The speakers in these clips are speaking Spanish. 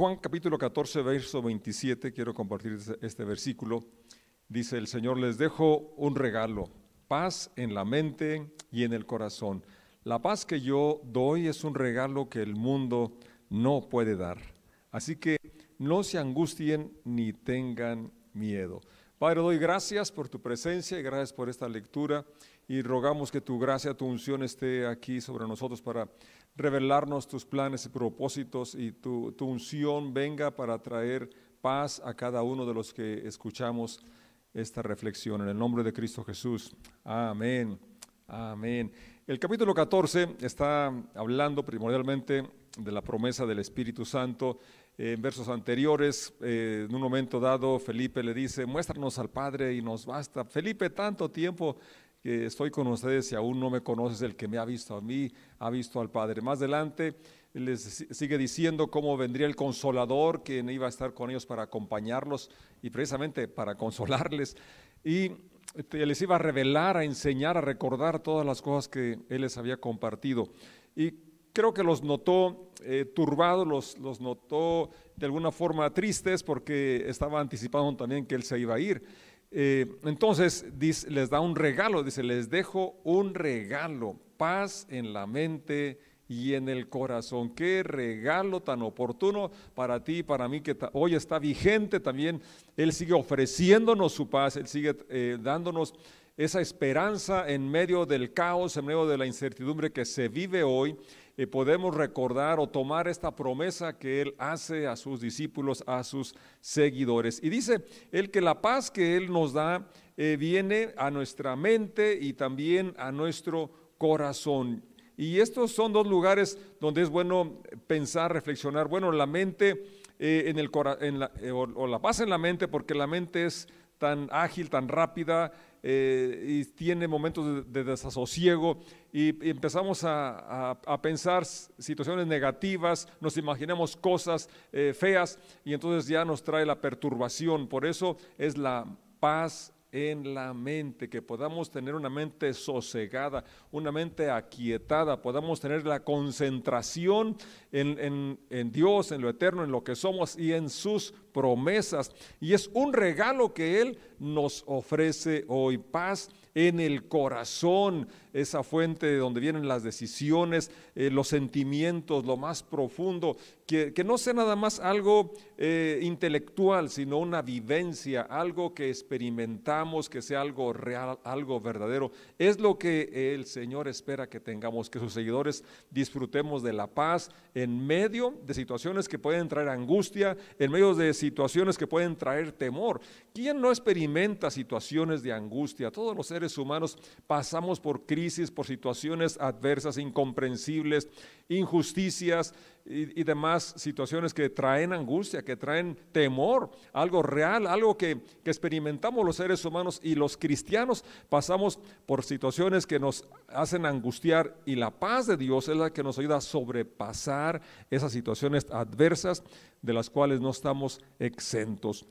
Juan capítulo 14, verso 27, quiero compartir este, este versículo. Dice, el Señor les dejo un regalo, paz en la mente y en el corazón. La paz que yo doy es un regalo que el mundo no puede dar. Así que no se angustien ni tengan miedo. Padre, doy gracias por tu presencia y gracias por esta lectura y rogamos que tu gracia, tu unción esté aquí sobre nosotros para revelarnos tus planes y propósitos y tu, unción venga para traer paz a cada uno de los que escuchamos esta reflexión. En el nombre de Cristo Jesús. Amén. Amén. El capítulo 14 está hablando primordialmente de la promesa del Espíritu Santo. En versos anteriores, eh, en un momento dado, Felipe le dice, muéstranos al Padre y nos basta. Felipe, tanto tiempo estoy con ustedes y aún no me conoces, el que me ha visto a mí, ha visto al Padre. Más adelante les sigue diciendo cómo vendría el consolador, quien iba a estar con ellos para acompañarlos y precisamente para consolarles. Y les iba a revelar, a enseñar, a recordar todas las cosas que él les había compartido. Y creo que los notó eh, turbados, los, los notó de alguna forma tristes porque estaba anticipando también que él se iba a ir. Eh, entonces les da un regalo, dice, les dejo un regalo, paz en la mente y en el corazón. Qué regalo tan oportuno para ti y para mí que hoy está vigente también. Él sigue ofreciéndonos su paz, Él sigue eh, dándonos esa esperanza en medio del caos, en medio de la incertidumbre que se vive hoy eh, podemos recordar o tomar esta promesa que Él hace a sus discípulos, a sus seguidores. Y dice Él que la paz que Él nos da eh, viene a nuestra mente y también a nuestro corazón. Y estos son dos lugares donde es bueno pensar, reflexionar. Bueno, la mente eh, en el la, o la paz en la mente, porque la mente es tan ágil, tan rápida, eh, y tiene momentos de, desasosiego y, empezamos a, pensar situaciones negativas, nos imaginamos cosas eh, feas y entonces ya nos trae la perturbación. Por eso es la paz en la mente, que podamos tener una mente sosegada, una mente aquietada, podamos tener la concentración en, en, Dios, en lo eterno, en lo que somos y en sus promesas. Y es un regalo que Él nos ofrece hoy, paz en el corazón, esa fuente de donde vienen las decisiones, eh, los sentimientos, lo más profundo, que, no sea nada más algo eh, intelectual, sino una vivencia, algo que experimentamos, que sea algo real, algo verdadero. Es lo que el Señor espera que tengamos, que sus seguidores disfrutemos de la paz en medio de situaciones que pueden traer angustia, en medio de situaciones que pueden traer temor. ¿Quién no experimenta situaciones de angustia? Todos los seres humanos pasamos por crisis, por situaciones adversas, incomprensibles, injusticias y, demás situaciones que traen angustia, que traen temor, algo real, algo que, que experimentamos los seres humanos y los cristianos pasamos por situaciones que nos hacen angustiar y la paz de Dios es la que nos ayuda a sobrepasar esas situaciones adversas de las cuales no estamos exentos.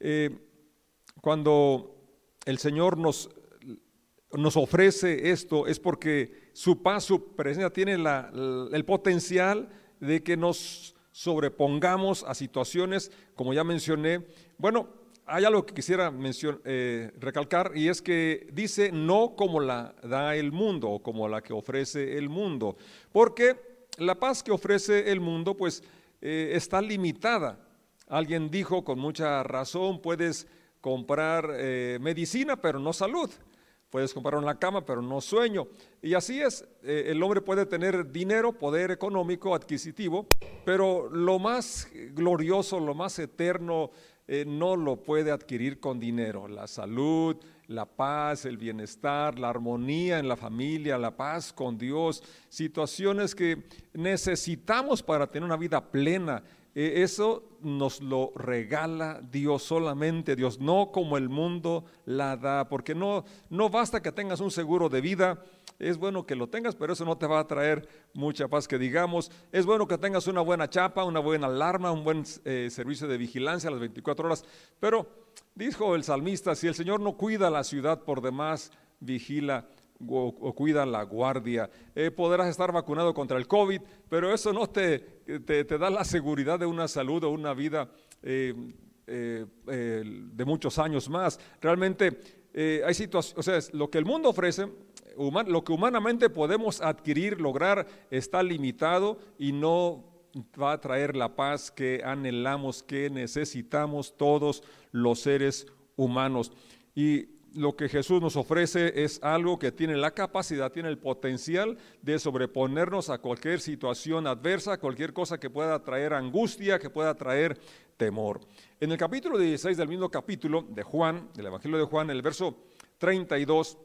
Eh, cuando el Señor nos, nos ofrece esto es porque su paz, su presencia tiene el potencial de que nos sobrepongamos a situaciones, como ya mencioné. Bueno, hay algo que quisiera eh, recalcar y es que dice no como la da el mundo o como la que ofrece el mundo, porque la paz que ofrece el mundo pues eh, está limitada Alguien dijo con mucha razón, puedes comprar eh, medicina, pero no salud. Puedes comprar una cama, pero no sueño. Y así es, eh, el hombre puede tener dinero, poder económico, adquisitivo, pero lo más glorioso, lo más eterno, eh, no lo puede adquirir con dinero. La salud, la paz, el bienestar, la armonía en la familia, la paz con Dios, situaciones que necesitamos para tener una vida plena. E, eso nos lo regala Dios solamente, Dios, no como el mundo la da, porque no, no basta que tengas un seguro de vida, es bueno que lo tengas, pero eso no te va a traer mucha paz que digamos. Es bueno que tengas una buena chapa, una buena alarma, un buen eh, servicio de vigilancia a las 24 horas, pero dijo el salmista, si el Señor no cuida la ciudad por demás, vigila o, cuida la guardia. Eh, podrás estar vacunado contra el COVID, pero eso no te, te, da la seguridad de una salud o una vida eh, eh, de muchos años más. Realmente hay situaciones, o sea, lo que el mundo ofrece, lo que humanamente podemos adquirir, lograr, está limitado y no va a traer la paz que anhelamos, que necesitamos todos los seres humanos. Y lo que Jesús nos ofrece es algo que tiene la capacidad, tiene el potencial de sobreponernos a cualquier situación adversa, cualquier cosa que pueda traer angustia, que pueda traer temor. En el capítulo 16 del mismo capítulo de Juan, del Evangelio de Juan, el verso 32,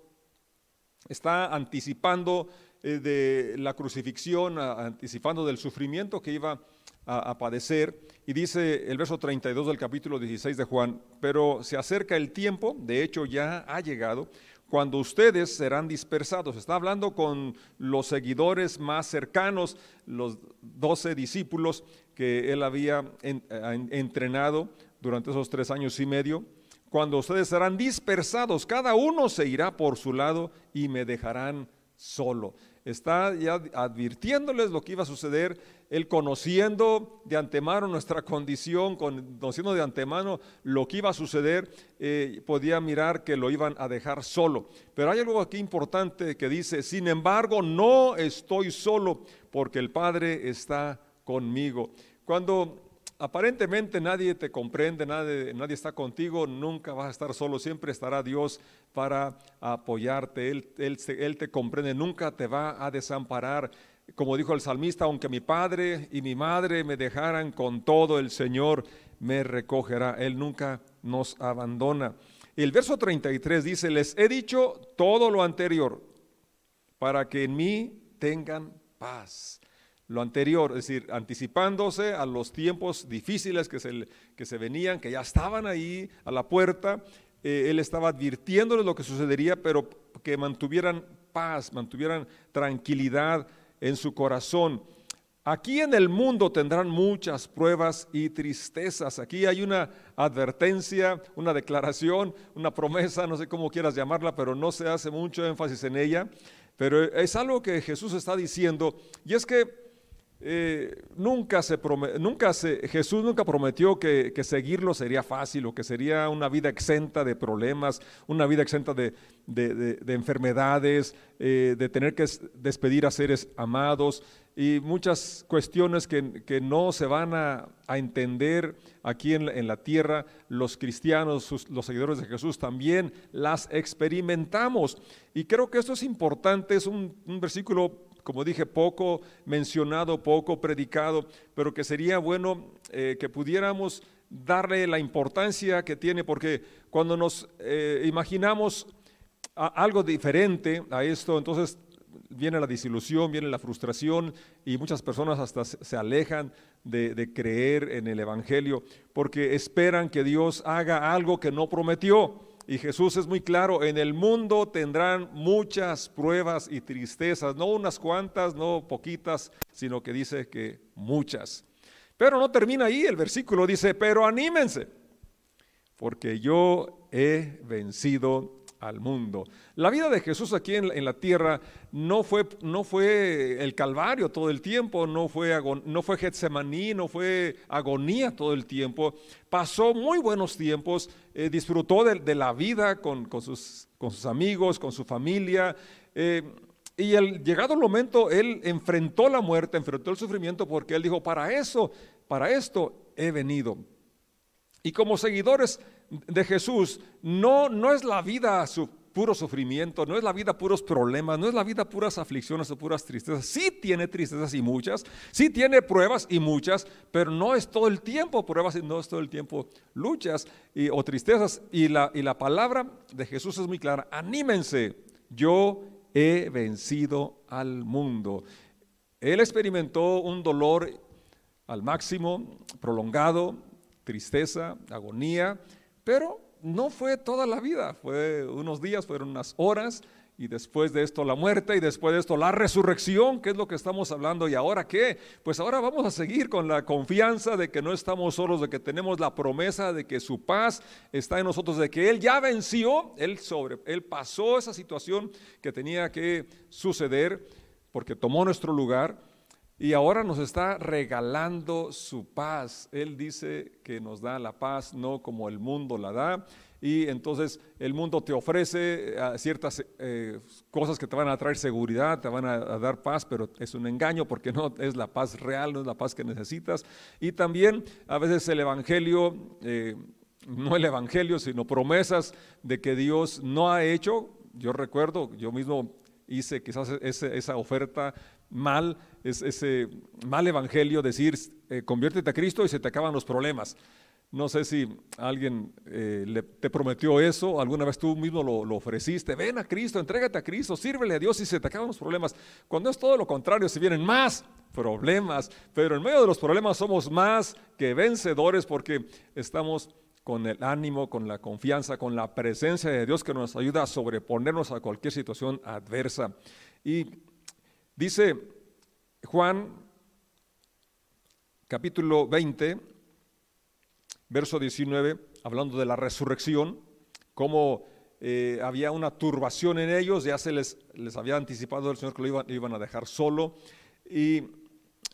está anticipando de la crucifixión, anticipando del sufrimiento que iba a, padecer. Y dice el verso 32 del capítulo 16 de Juan, pero se acerca el tiempo, de hecho ya ha llegado, cuando ustedes serán dispersados. Está hablando con los seguidores más cercanos, los doce discípulos que él había entrenado durante esos tres años y medio. Cuando ustedes serán dispersados, cada uno se irá por su lado y me dejarán solo está ya advirtiéndoles lo que iba a suceder, él conociendo de antemano nuestra condición, conociendo de antemano lo que iba a suceder, eh, podía mirar que lo iban a dejar solo. Pero hay algo aquí importante que dice, sin embargo, no estoy solo porque el Padre está conmigo. Cuando aparentemente nadie te comprende, nadie, está contigo, nunca vas a estar solo, siempre estará Dios para apoyarte, él, te comprende, nunca te va a desamparar. Como dijo el salmista, aunque mi padre y mi madre me dejaran con todo, el Señor me recogerá, Él nunca nos abandona. El verso 33 dice, les he dicho todo lo anterior para que en mí tengan paz lo anterior, es decir, anticipándose a los tiempos difíciles que se, que se venían, que ya estaban ahí a la puerta, eh, él estaba advirtiéndoles lo que sucedería, pero que mantuvieran paz, mantuvieran tranquilidad en su corazón. Aquí en el mundo tendrán muchas pruebas y tristezas. Aquí hay una advertencia, una declaración, una promesa, no sé cómo quieras llamarla, pero no se hace mucho énfasis en ella. Pero es algo que Jesús está diciendo y es que eh, nunca se nunca se, Jesús nunca prometió que, seguirlo sería fácil o que sería una vida exenta de problemas, una vida exenta de, enfermedades, eh, de tener que despedir a seres amados y muchas cuestiones que, no se van a, entender aquí en la, tierra. Los cristianos, los seguidores de Jesús también las experimentamos. Y creo que esto es importante, es un, un versículo como dije, poco mencionado, poco predicado, pero que sería bueno eh, que pudiéramos darle la importancia que tiene, porque cuando nos eh, imaginamos algo diferente a esto, entonces viene la disilusión, viene la frustración y muchas personas hasta se alejan de, creer en el Evangelio porque esperan que Dios haga algo que no prometió. Y Jesús es muy claro, en el mundo tendrán muchas pruebas y tristezas, no unas cuantas, no poquitas, sino que dice que muchas. Pero no termina ahí, el versículo dice, pero anímense, porque yo he vencido al mundo. La vida de Jesús aquí en, la tierra no fue, no fue el Calvario todo el tiempo, no fue, no fue Getsemaní, no fue agonía todo el tiempo. Pasó muy buenos tiempos, eh, disfrutó de, la vida con, sus, con, sus, amigos, con su familia. Eh, y el, llegado el momento, él enfrentó la muerte, enfrentó el sufrimiento, porque él dijo, para eso, para esto he venido. Y como seguidores de Jesús no, no es la vida su puro sufrimiento, no es la vida puros problemas, no es la vida puras aflicciones o puras tristezas. Sí tiene tristezas y muchas, sí tiene pruebas y muchas, pero no es todo el tiempo pruebas y no es todo el tiempo luchas y, o tristezas. Y la, y la palabra de Jesús es muy clara, anímense, yo he vencido al mundo. Él experimentó un dolor al máximo, prolongado, tristeza, agonía, pero no fue toda la vida, fue unos días, fueron unas horas y después de esto la muerte y después de esto la resurrección, que es lo que estamos hablando. ¿Y ahora qué? Pues ahora vamos a seguir con la confianza de que no estamos solos, de que tenemos la promesa de que su paz está en nosotros, de que Él ya venció, Él, sobre, él pasó esa situación que tenía que suceder porque tomó nuestro lugar y ahora nos está regalando su paz. Él dice que nos da la paz no como el mundo la da y entonces el mundo te ofrece eh, ciertas eh, cosas que te van a traer seguridad, te van a, dar paz, pero es un engaño porque no es la paz real, no es la paz que necesitas. Y también a veces el Evangelio, eh, no el Evangelio, sino promesas de que Dios no ha hecho. Yo recuerdo, yo mismo hice quizás esa oferta mal, ese mal evangelio, decir, conviértete a Cristo y se te acaban los problemas. No sé si alguien eh, te prometió eso, alguna vez tú mismo lo, ofreciste. Ven a Cristo, entrégate a Cristo, sírvele a Dios y se te acaban los problemas. Cuando es todo lo contrario, se vienen más problemas, pero en medio de los problemas somos más que vencedores porque estamos con el ánimo, con la confianza, con la presencia de Dios que nos ayuda a sobreponernos a cualquier situación adversa. Y dice Juan capítulo 20, verso 19, hablando de la resurrección, cómo eh, había una turbación en ellos, ya se les, les había anticipado el Señor que lo iban, iban a dejar solo. Y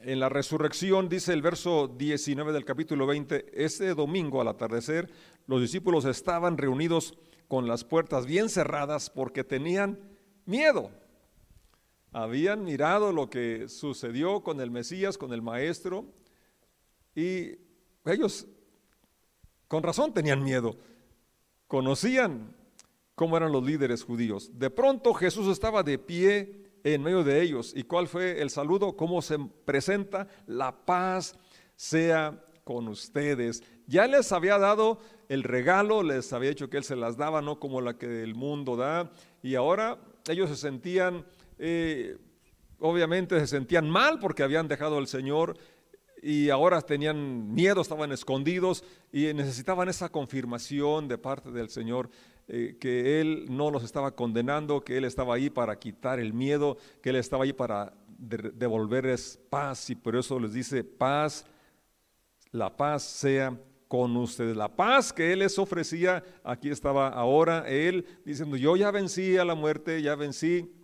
en la resurrección, dice el verso 19 del capítulo 20, ese domingo al atardecer, los discípulos estaban reunidos con las puertas bien cerradas porque tenían miedo. Habían mirado lo que sucedió con el Mesías, con el Maestro, y ellos con razón tenían miedo. Conocían cómo eran los líderes judíos. De pronto Jesús estaba de pie en medio de ellos. ¿Y cuál fue el saludo? ¿Cómo se presenta? La paz sea con ustedes. Ya les había dado el regalo, les había dicho que Él se las daba, no como la que el mundo da. Y ahora ellos se sentían, eh, obviamente se sentían mal porque habían dejado al Señor y ahora tenían miedo, estaban escondidos y necesitaban esa confirmación de parte del Señor eh, que Él no los estaba condenando, que Él estaba ahí para quitar el miedo, que Él estaba ahí para devolverles paz y por eso les dice paz, la paz sea con ustedes. La paz que Él les ofrecía, aquí estaba ahora Él diciendo, yo ya vencí a la muerte, ya vencí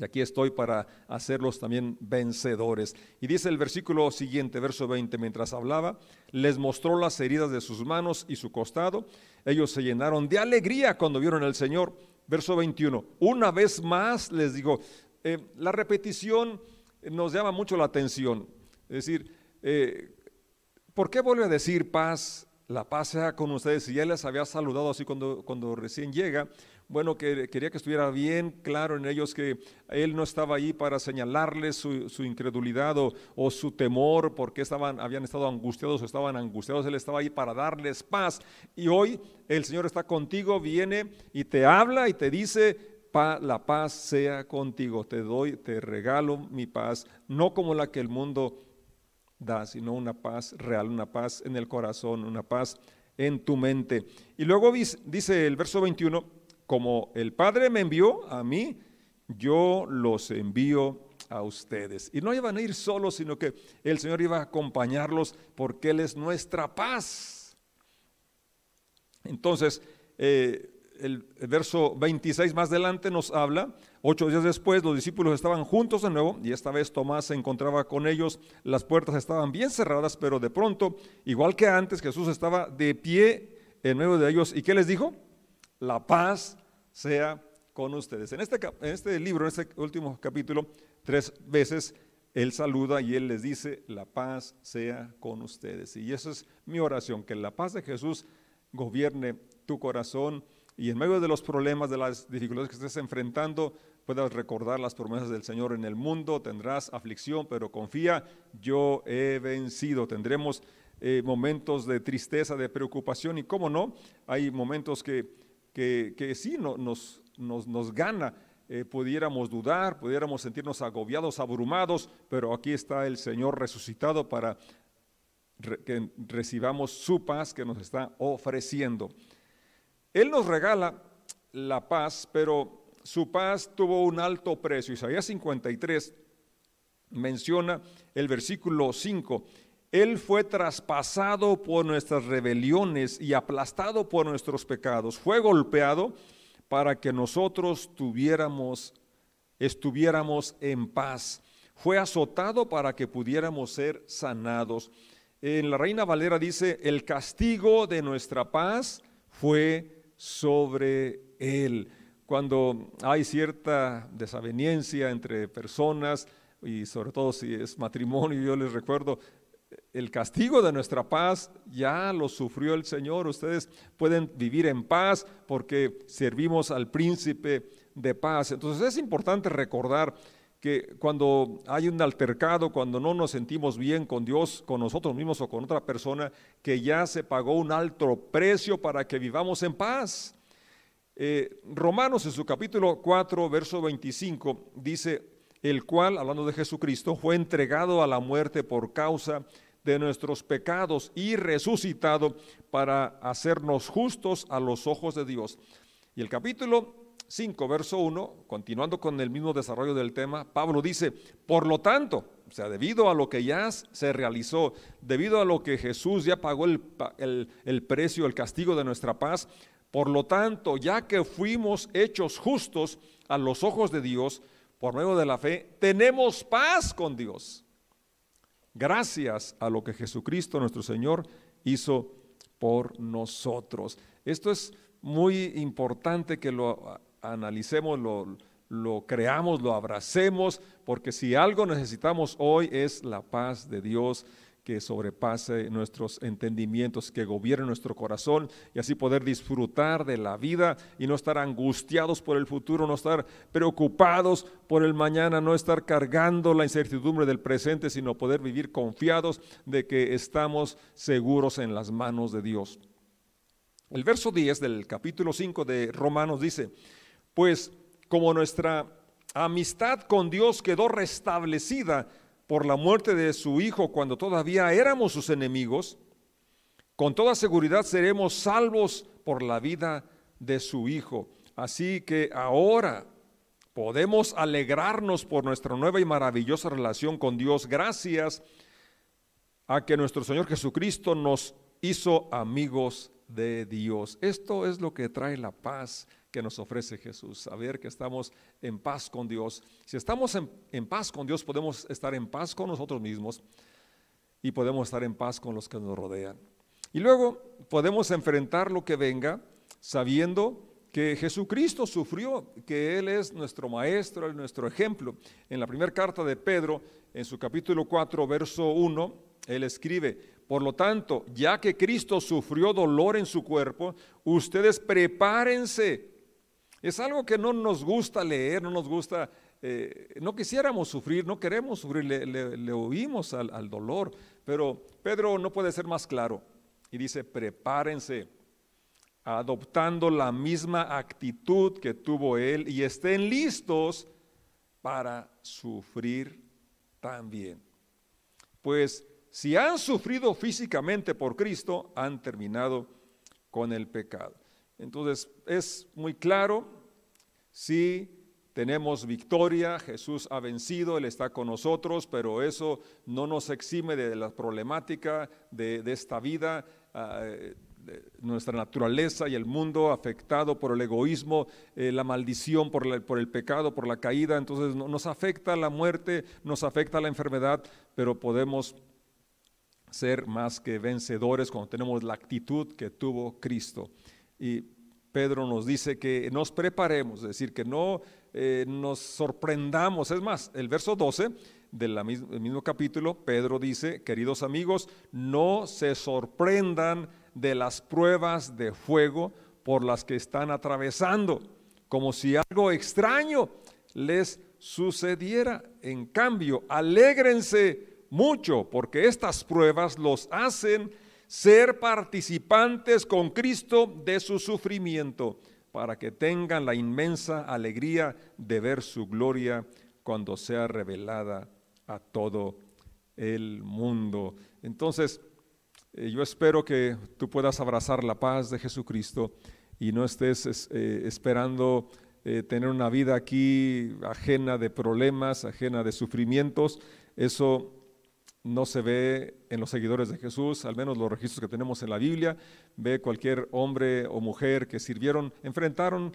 y aquí estoy para hacerlos también vencedores. Y dice el versículo siguiente, verso 20, mientras hablaba, les mostró las heridas de sus manos y su costado. Ellos se llenaron de alegría cuando vieron al Señor. Verso 21, una vez más les digo, eh, la repetición nos llama mucho la atención. Es decir, eh, ¿por qué vuelve a decir paz? La paz sea con ustedes. Si ya les había saludado así cuando, cuando recién llega, bueno, que quería que estuviera bien claro en ellos que Él no estaba ahí para señalarles su, incredulidad o, su temor porque estaban, habían estado angustiados o estaban angustiados, Él estaba ahí para darles paz. Y hoy el Señor está contigo, viene y te habla y te dice, la paz sea contigo, te doy, te regalo mi paz, no como la que el mundo da, sino una paz real, una paz en el corazón, una paz en tu mente. Y luego dice el verso 21, como el Padre me envió a mí, yo los envío a ustedes. Y no iban a ir solos, sino que el Señor iba a acompañarlos porque Él es nuestra paz. Entonces, eh, el, verso 26 más adelante nos habla, ocho días después los discípulos estaban juntos de nuevo y esta vez Tomás se encontraba con ellos, las puertas estaban bien cerradas, pero de pronto, igual que antes, Jesús estaba de pie en medio de ellos. ¿Y qué les dijo? La paz sea con ustedes. En este, en este libro, en este último capítulo, tres veces Él saluda y Él les dice, la paz sea con ustedes. Y esa es mi oración, que la paz de Jesús gobierne tu corazón y en medio de los problemas, de las dificultades que estés enfrentando, puedas recordar las promesas del Señor en el mundo, tendrás aflicción, pero confía, yo he vencido. Tendremos eh, momentos de tristeza, de preocupación y cómo no, hay momentos que que, sí nos, nos, gana. Eh, pudiéramos dudar, pudiéramos sentirnos agobiados, abrumados, pero aquí está el Señor resucitado para que recibamos su paz que nos está ofreciendo. Él nos regala la paz, pero su paz tuvo un alto precio. Isaías 53 menciona el versículo 5. Él fue traspasado por nuestras rebeliones y aplastado por nuestros pecados. Fue golpeado para que nosotros tuviéramos, estuviéramos en paz. Fue azotado para que pudiéramos ser sanados. En la Reina Valera dice, el castigo de nuestra paz fue sobre él. Cuando hay cierta desaveniencia entre personas, y sobre todo si es matrimonio, yo les recuerdo, el castigo de nuestra paz ya lo sufrió el Señor. Ustedes pueden vivir en paz porque servimos al príncipe de paz. Entonces es importante recordar que cuando hay un altercado, cuando no nos sentimos bien con Dios, con nosotros mismos o con otra persona, que ya se pagó un alto precio para que vivamos en paz. Eh, Romanos en su capítulo 4, verso 25, dice, el cual, hablando de Jesucristo, fue entregado a la muerte por causa de nuestros pecados y resucitado para hacernos justos a los ojos de Dios. Y el capítulo 5, verso 1, continuando con el mismo desarrollo del tema, Pablo dice, por lo tanto, o sea, debido a lo que ya se realizó, debido a lo que Jesús ya pagó el, el precio, el castigo de nuestra paz, por lo tanto, ya que fuimos hechos justos a los ojos de Dios por medio de la fe, tenemos paz con Dios. Gracias a lo que Jesucristo nuestro Señor hizo por nosotros. Esto es muy importante que lo analicemos, lo, lo creamos, lo abracemos, porque si algo necesitamos hoy es la paz de Dios que sobrepase nuestros entendimientos, que gobierne nuestro corazón y así poder disfrutar de la vida y no estar angustiados por el futuro, no estar preocupados por el mañana, no estar cargando la incertidumbre del presente, sino poder vivir confiados de que estamos seguros en las manos de Dios. El verso 10 del capítulo 5 de Romanos dice, pues como nuestra amistad con Dios quedó restablecida por la muerte de su Hijo cuando todavía éramos sus enemigos, con toda seguridad seremos salvos por la vida de su Hijo. Así que ahora podemos alegrarnos por nuestra nueva y maravillosa relación con Dios gracias a que nuestro Señor Jesucristo nos hizo amigos de Dios. Esto es lo que trae la paz que nos ofrece Jesús, saber que estamos en paz con Dios. Si estamos en, paz con Dios, podemos estar en paz con nosotros mismos y podemos estar en paz con los que nos rodean. Y luego podemos enfrentar lo que venga sabiendo que Jesucristo sufrió, que Él es nuestro maestro, nuestro ejemplo. En la primera carta de Pedro, en su capítulo 4, verso 1, Él escribe, por lo tanto, ya que Cristo sufrió dolor en su cuerpo, ustedes prepárense es algo que no nos gusta leer, no nos gusta, eh, no quisiéramos sufrir, no queremos sufrir, le, oímos al, al dolor, pero Pedro no puede ser más claro y dice, prepárense adoptando la misma actitud que tuvo él y estén listos para sufrir también. Pues si han sufrido físicamente por Cristo, han terminado con el pecado. Entonces es muy claro, si tenemos victoria, Jesús ha vencido, Él está con nosotros, pero eso no nos exime de la problemática de, esta vida, ah, nuestra naturaleza y el mundo afectado por el egoísmo, eh, la maldición por, el pecado, por la caída. Entonces nos afecta la muerte, nos afecta la enfermedad, pero podemos ser más que vencedores cuando tenemos la actitud que tuvo Cristo. Y Pedro nos dice que nos preparemos, es decir, que no eh, nos sorprendamos. Es más, el verso 12 del mismo capítulo, Pedro dice, queridos amigos, no se sorprendan de las pruebas de fuego por las que están atravesando, como si algo extraño les sucediera. En cambio, alégrense mucho, porque estas pruebas los hacen ser participantes con Cristo de su sufrimiento, para que tengan la inmensa alegría de ver su gloria cuando sea revelada a todo el mundo. Entonces, eh, yo espero que tú puedas abrazar la paz de Jesucristo y no estés eh, esperando eh, tener una vida aquí ajena de problemas, ajena de sufrimientos. Eso no se ve en los seguidores de Jesús, al menos los registros que tenemos en la Biblia. Ve cualquier hombre o mujer que sirvieron, enfrentaron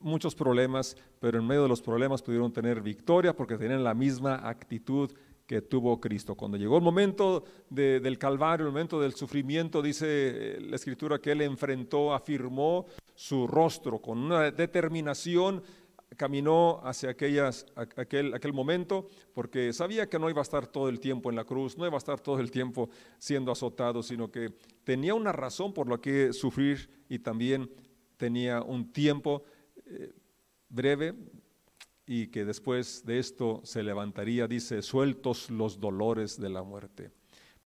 muchos problemas, pero en medio de los problemas pudieron tener victoria porque tenían la misma actitud que tuvo Cristo. Cuando llegó el momento del Calvario, el momento del sufrimiento, dice eh, la Escritura que Él enfrentó, afirmó su rostro con una determinación, caminó hacia aquellas, aquel, aquel momento, porque sabía que no iba a estar todo el tiempo en la cruz, no iba a estar todo el tiempo siendo azotado, sino que tenía una razón por la que sufrir y también tenía un tiempo eh, breve y que después de esto se levantaría, dice, sueltos los dolores de la muerte.